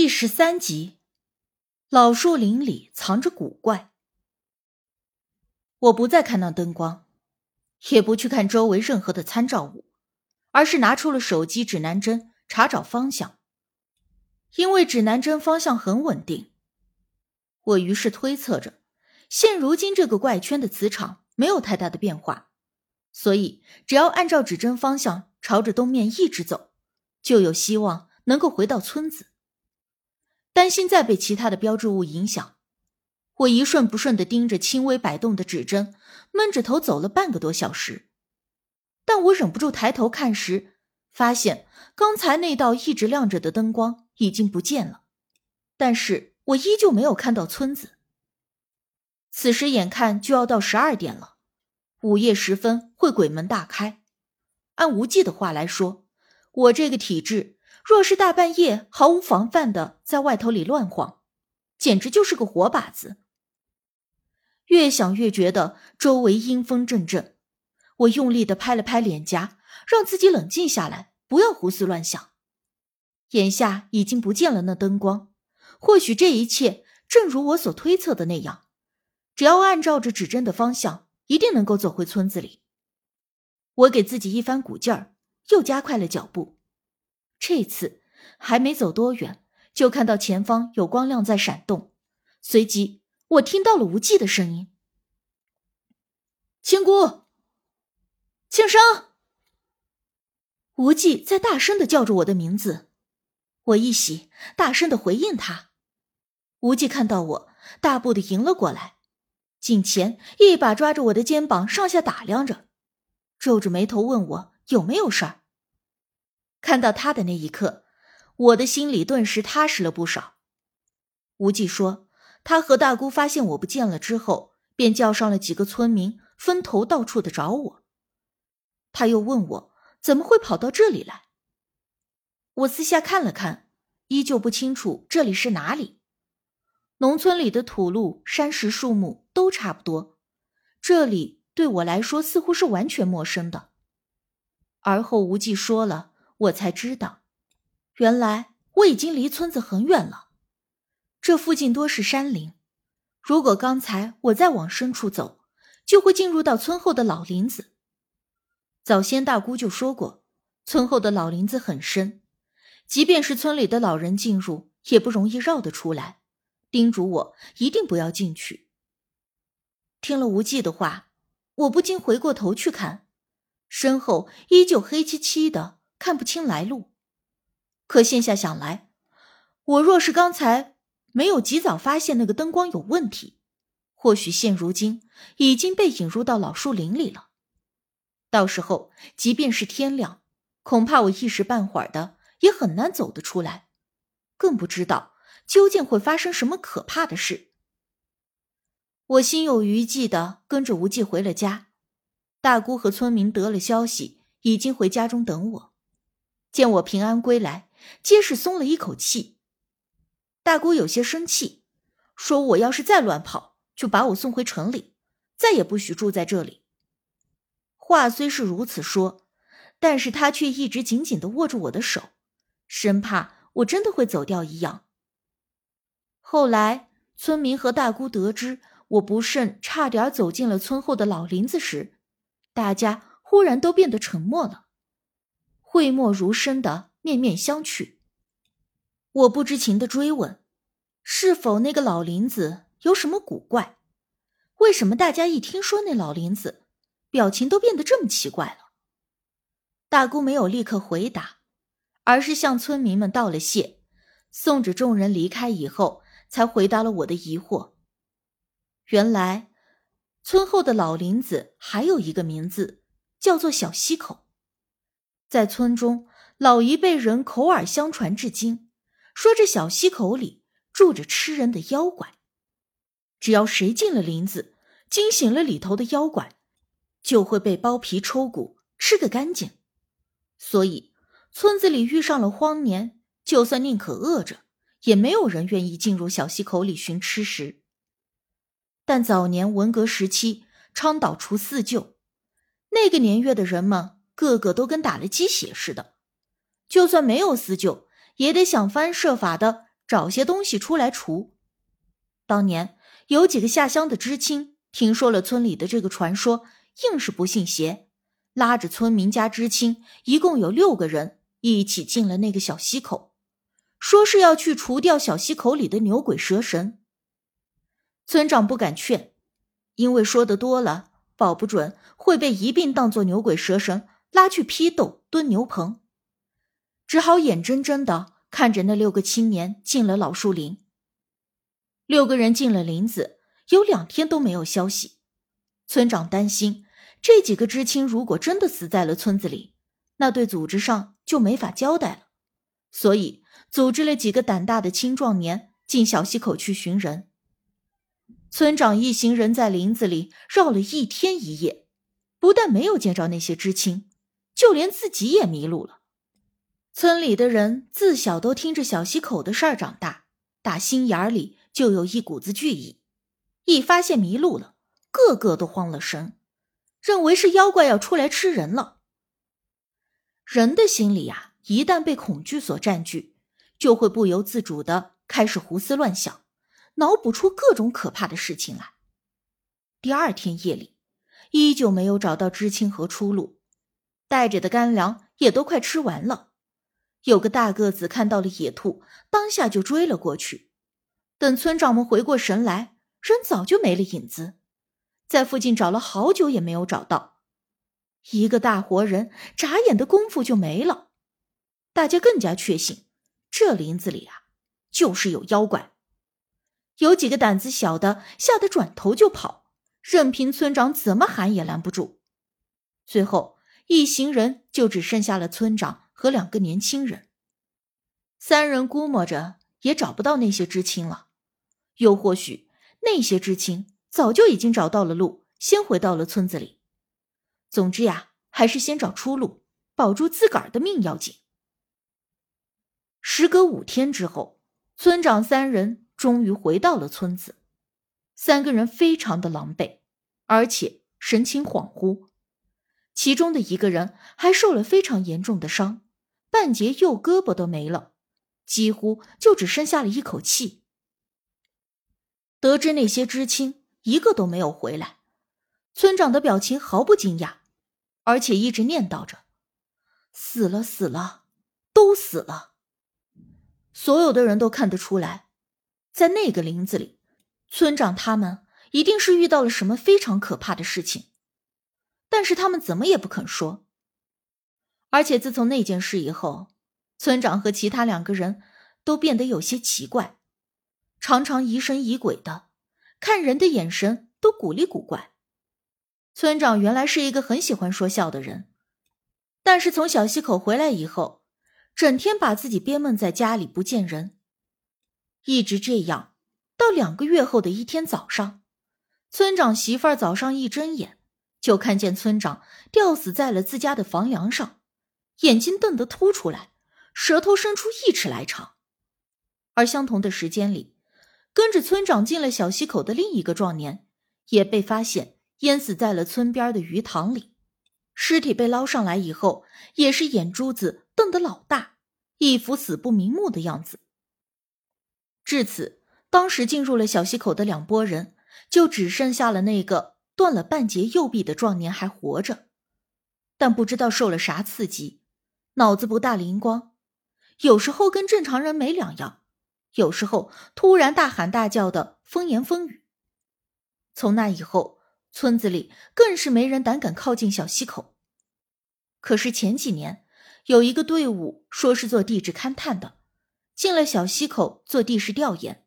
第十三集，老树林里藏着古怪。我不再看那灯光，也不去看周围任何的参照物，而是拿出了手机指南针查找方向。因为指南针方向很稳定，我于是推测着，现如今这个怪圈的磁场没有太大的变化，所以只要按照指针方向朝着东面一直走，就有希望能够回到村子。担心再被其他的标志物影响，我一瞬不瞬的盯着轻微摆动的指针，闷着头走了半个多小时。但我忍不住抬头看时，发现刚才那道一直亮着的灯光已经不见了，但是我依旧没有看到村子。此时眼看就要到十二点了，午夜时分会鬼门大开。按无忌的话来说，我这个体质。若是大半夜毫无防范的在外头里乱晃，简直就是个活靶子。越想越觉得周围阴风阵阵，我用力的拍了拍脸颊，让自己冷静下来，不要胡思乱想。眼下已经不见了那灯光，或许这一切正如我所推测的那样，只要按照着指针的方向，一定能够走回村子里。我给自己一番鼓劲儿，又加快了脚步。这次还没走多远，就看到前方有光亮在闪动，随即我听到了无忌的声音：“青姑，庆生。”无忌在大声的叫着我的名字，我一喜，大声的回应他。无忌看到我，大步的迎了过来，近前一把抓着我的肩膀，上下打量着，皱着眉头问我有没有事儿。看到他的那一刻，我的心里顿时踏实了不少。无忌说，他和大姑发现我不见了之后，便叫上了几个村民，分头到处的找我。他又问我怎么会跑到这里来。我私下看了看，依旧不清楚这里是哪里。农村里的土路、山石、树木都差不多，这里对我来说似乎是完全陌生的。而后无忌说了。我才知道，原来我已经离村子很远了。这附近多是山林，如果刚才我再往深处走，就会进入到村后的老林子。早先大姑就说过，村后的老林子很深，即便是村里的老人进入，也不容易绕得出来，叮嘱我一定不要进去。听了无忌的话，我不禁回过头去看，身后依旧黑漆漆的。看不清来路，可现下想来，我若是刚才没有及早发现那个灯光有问题，或许现如今已经被引入到老树林里了。到时候，即便是天亮，恐怕我一时半会儿的也很难走得出来，更不知道究竟会发生什么可怕的事。我心有余悸的跟着无忌回了家，大姑和村民得了消息，已经回家中等我。见我平安归来，皆是松了一口气。大姑有些生气，说：“我要是再乱跑，就把我送回城里，再也不许住在这里。”话虽是如此说，但是她却一直紧紧的握住我的手，生怕我真的会走掉一样。后来，村民和大姑得知我不慎差点走进了村后的老林子时，大家忽然都变得沉默了。讳莫如深的面面相觑。我不知情的追问：“是否那个老林子有什么古怪？为什么大家一听说那老林子，表情都变得这么奇怪了？”大姑没有立刻回答，而是向村民们道了谢，送着众人离开以后，才回答了我的疑惑。原来，村后的老林子还有一个名字，叫做小溪口。在村中，老一辈人口耳相传至今，说这小溪口里住着吃人的妖怪。只要谁进了林子，惊醒了里头的妖怪，就会被剥皮抽骨，吃个干净。所以，村子里遇上了荒年，就算宁可饿着，也没有人愿意进入小溪口里寻吃食。但早年文革时期，倡导除四旧，那个年月的人们。个个都跟打了鸡血似的，就算没有私救，也得想方设法的找些东西出来除。当年有几个下乡的知青听说了村里的这个传说，硬是不信邪，拉着村民家知青，一共有六个人，一起进了那个小溪口，说是要去除掉小溪口里的牛鬼蛇神。村长不敢劝，因为说的多了，保不准会被一并当作牛鬼蛇神拉去批斗、蹲牛棚，只好眼睁睁的看着那六个青年进了老树林。六个人进了林子，有两天都没有消息。村长担心，这几个知青如果真的死在了村子里，那对组织上就没法交代了，所以组织了几个胆大的青壮年进小溪口去寻人。村长一行人在林子里绕了一天一夜，不但没有见着那些知青，就连自己也迷路了。村里的人自小都听着小溪口的事儿长大，打心眼里。就有一股子惧意，一发现迷路了，个个都慌了神，认为是妖怪要出来吃人了。人的心里呀，一旦被恐惧所占据，就会不由自主的开始胡思乱想，脑补出各种可怕的事情来。第二天夜里，依旧没有找到知青和出路，带着的干粮也都快吃完了。有个大个子看到了野兔，当下就追了过去。等村长们回过神来，人早就没了影子，在附近找了好久也没有找到，一个大活人眨眼的功夫就没了。大家更加确信，这林子里啊，就是有妖怪。有几个胆子小的吓得转头就跑，任凭村长怎么喊也拦不住。最后一行人就只剩下了村长和两个年轻人，三人估摸着也找不到那些知青了。又或许那些知青早就已经找到了路，先回到了村子里。总之呀，还是先找出路，保住自个儿的命要紧。时隔五天之后，村长三人终于回到了村子。三个人非常的狼狈，而且神情恍惚。其中的一个人还受了非常严重的伤，半截右胳膊都没了，几乎就只剩下了一口气。得知那些知青一个都没有回来，村长的表情毫不惊讶，而且一直念叨着：“死了，死了，都死了。”所有的人都看得出来，在那个林子里，村长他们一定是遇到了什么非常可怕的事情，但是他们怎么也不肯说。而且自从那件事以后，村长和其他两个人都变得有些奇怪。常常疑神疑鬼的，看人的眼神都古里古怪。村长原来是一个很喜欢说笑的人，但是从小溪口回来以后，整天把自己憋闷在家里不见人，一直这样到两个月后的一天早上，村长媳妇儿早上一睁眼，就看见村长吊死在了自家的房梁上，眼睛瞪得凸出来，舌头伸出一尺来长，而相同的时间里。跟着村长进了小溪口的另一个壮年，也被发现淹死在了村边的鱼塘里。尸体被捞上来以后，也是眼珠子瞪得老大，一副死不瞑目的样子。至此，当时进入了小溪口的两拨人，就只剩下了那个断了半截右臂的壮年还活着，但不知道受了啥刺激，脑子不大灵光，有时候跟正常人没两样。有时候突然大喊大叫的风言风语。从那以后，村子里更是没人胆敢靠近小溪口。可是前几年，有一个队伍说是做地质勘探的，进了小溪口做地势调研，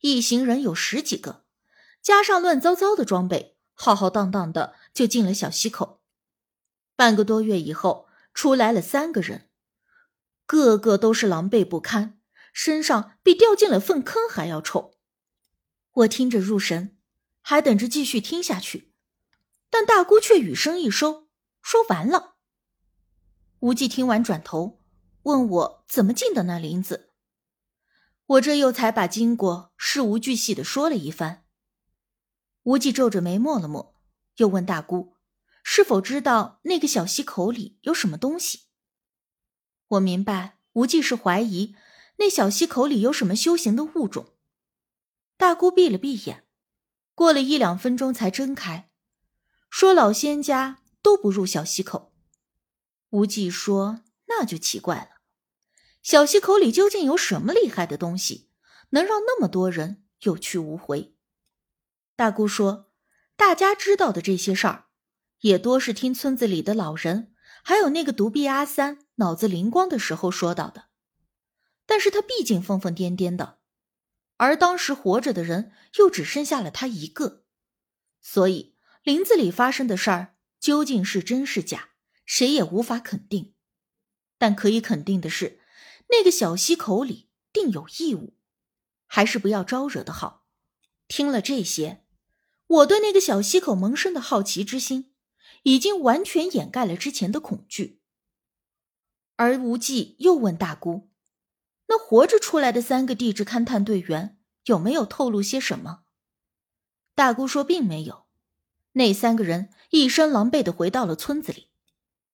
一行人有十几个，加上乱糟糟的装备，浩浩荡荡的就进了小溪口。半个多月以后，出来了三个人，个个都是狼狈不堪。身上比掉进了粪坑还要臭，我听着入神，还等着继续听下去，但大姑却语声一收，说完了。无忌听完转头问我怎么进的那林子，我这又才把经过事无巨细的说了一番。无忌皱着眉默了默，又问大姑是否知道那个小溪口里有什么东西。我明白无忌是怀疑。那小溪口里有什么修行的物种。大姑闭了闭眼，过了一两分钟才睁开，说：“老仙家都不入小溪口。”无忌说：“那就奇怪了，小溪口里究竟有什么厉害的东西，能让那么多人有去无回？”大姑说：“大家知道的这些事儿，也多是听村子里的老人，还有那个独臂阿三脑子灵光的时候说到的。但是他毕竟疯疯癫癫的，而当时活着的人又只剩下了他一个，所以林子里发生的事儿究竟是真是假？”谁也无法肯定，但可以肯定的是，那个小溪口里定有异物，还是不要招惹的好。听了这些，我对那个小溪口萌生的好奇之心，已经完全掩盖了之前的恐惧。而无忌又问大姑：“那活着出来的三个地质勘探队员有没有透露些什么？”大姑说：“并没有，那三个人一身狼狈的回到了村子里。”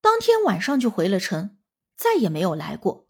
当天晚上就回了城，再也没有来过。